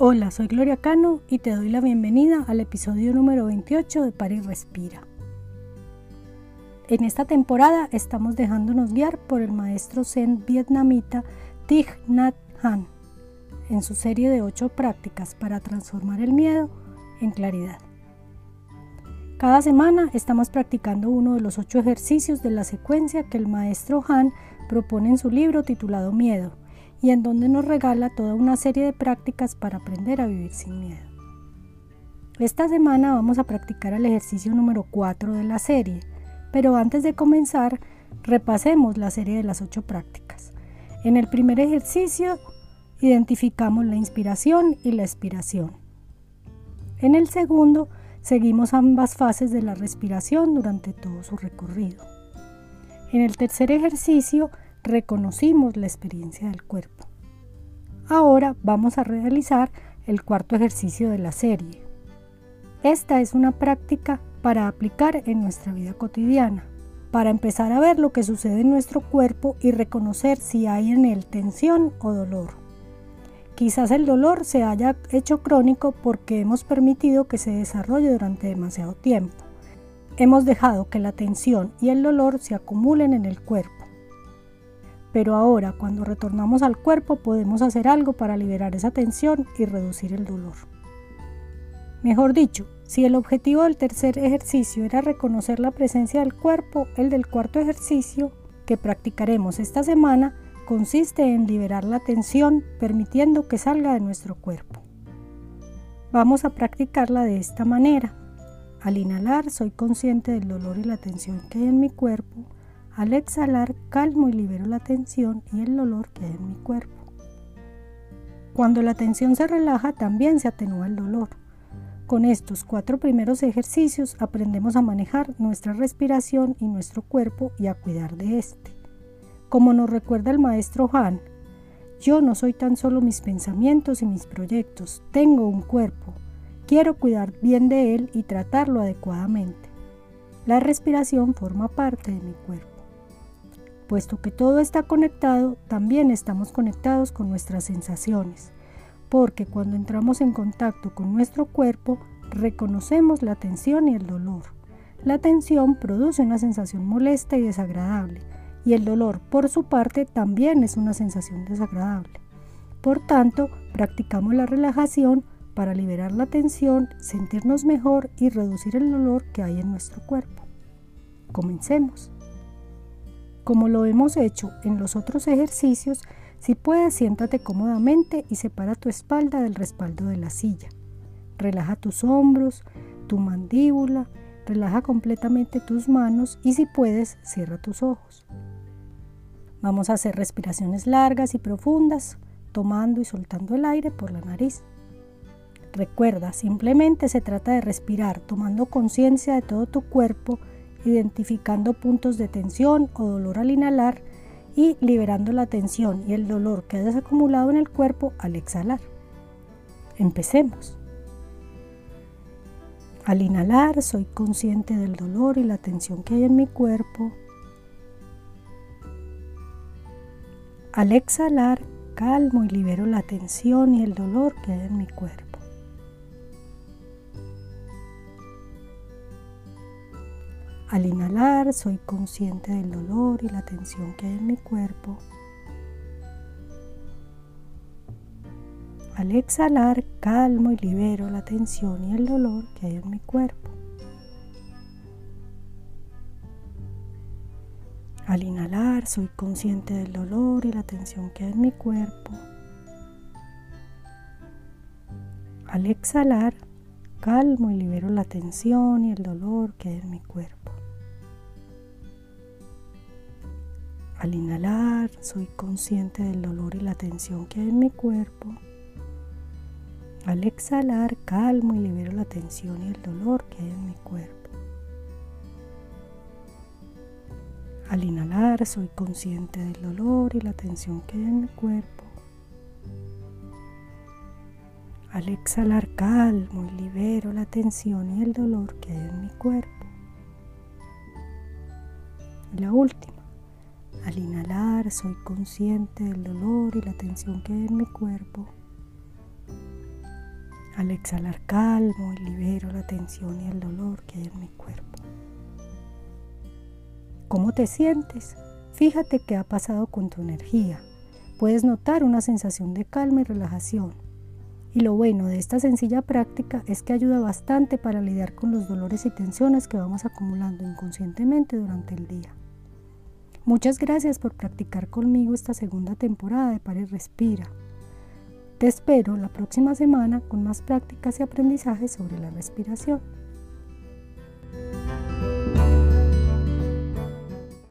Hola, soy Gloria Cano y te doy la bienvenida al episodio número 28 de Pari Respira. En esta temporada estamos dejándonos guiar por el maestro zen vietnamita Thich Nhat Hanh en su serie de 8 prácticas para transformar el miedo en claridad. Cada semana estamos practicando uno de los 8 ejercicios de la secuencia que el maestro Han propone en su libro titulado Miedo y en donde nos regala toda una serie de prácticas para aprender a vivir sin miedo. Esta semana vamos a practicar el ejercicio número 4 de la serie, pero antes de comenzar, repasemos la serie de las 8 prácticas. En el primer ejercicio identificamos la inspiración y la expiración. En el segundo, seguimos ambas fases de la respiración durante todo su recorrido. En el tercer ejercicio, reconocimos la experiencia del cuerpo. Ahora vamos a realizar el cuarto ejercicio de la serie. Esta es una práctica para aplicar en nuestra vida cotidiana, para empezar a ver lo que sucede en nuestro cuerpo y reconocer si hay en él tensión o dolor. Quizás el dolor se haya hecho crónico porque hemos permitido que se desarrolle durante demasiado tiempo. Hemos dejado que la tensión y el dolor se acumulen en el cuerpo pero ahora, cuando retornamos al cuerpo, podemos hacer algo para liberar esa tensión y reducir el dolor. Mejor dicho, si el objetivo del tercer ejercicio era reconocer la presencia del cuerpo, el del cuarto ejercicio que practicaremos esta semana consiste en liberar la tensión permitiendo que salga de nuestro cuerpo. Vamos a practicarla de esta manera. Al inhalar soy consciente del dolor y la tensión que hay en mi cuerpo al exhalar, calmo y libero la tensión y el dolor que hay en mi cuerpo. Cuando la tensión se relaja, también se atenúa el dolor. Con estos cuatro primeros ejercicios aprendemos a manejar nuestra respiración y nuestro cuerpo y a cuidar de éste. Como nos recuerda el maestro Han, yo no soy tan solo mis pensamientos y mis proyectos, tengo un cuerpo. Quiero cuidar bien de él y tratarlo adecuadamente. La respiración forma parte de mi cuerpo. Puesto que todo está conectado, también estamos conectados con nuestras sensaciones, porque cuando entramos en contacto con nuestro cuerpo, reconocemos la tensión y el dolor. La tensión produce una sensación molesta y desagradable, y el dolor, por su parte, también es una sensación desagradable. Por tanto, practicamos la relajación para liberar la tensión, sentirnos mejor y reducir el dolor que hay en nuestro cuerpo. Comencemos. Como lo hemos hecho en los otros ejercicios, si puedes siéntate cómodamente y separa tu espalda del respaldo de la silla. Relaja tus hombros, tu mandíbula, relaja completamente tus manos y si puedes, cierra tus ojos. Vamos a hacer respiraciones largas y profundas, tomando y soltando el aire por la nariz. Recuerda, simplemente se trata de respirar tomando conciencia de todo tu cuerpo identificando puntos de tensión o dolor al inhalar y liberando la tensión y el dolor que hayas acumulado en el cuerpo al exhalar. Empecemos. Al inhalar soy consciente del dolor y la tensión que hay en mi cuerpo. Al exhalar calmo y libero la tensión y el dolor que hay en mi cuerpo. Al inhalar soy consciente del dolor y la tensión que hay en mi cuerpo. Al exhalar calmo y libero la tensión y el dolor que hay en mi cuerpo. Al inhalar soy consciente del dolor y la tensión que hay en mi cuerpo. Al exhalar calmo y libero la tensión y el dolor que hay en mi cuerpo. Al inhalar, soy consciente del dolor y la tensión que hay en mi cuerpo. Al exhalar, calmo y libero la tensión y el dolor que hay en mi cuerpo. Al inhalar, soy consciente del dolor y la tensión que hay en mi cuerpo. Al exhalar, calmo y libero la tensión y el dolor que hay en mi cuerpo. la última. Al inhalar soy consciente del dolor y la tensión que hay en mi cuerpo. Al exhalar calmo y libero la tensión y el dolor que hay en mi cuerpo. ¿Cómo te sientes? Fíjate qué ha pasado con tu energía. Puedes notar una sensación de calma y relajación. Y lo bueno de esta sencilla práctica es que ayuda bastante para lidiar con los dolores y tensiones que vamos acumulando inconscientemente durante el día. Muchas gracias por practicar conmigo esta segunda temporada de Pare Respira. Te espero la próxima semana con más prácticas y aprendizajes sobre la respiración.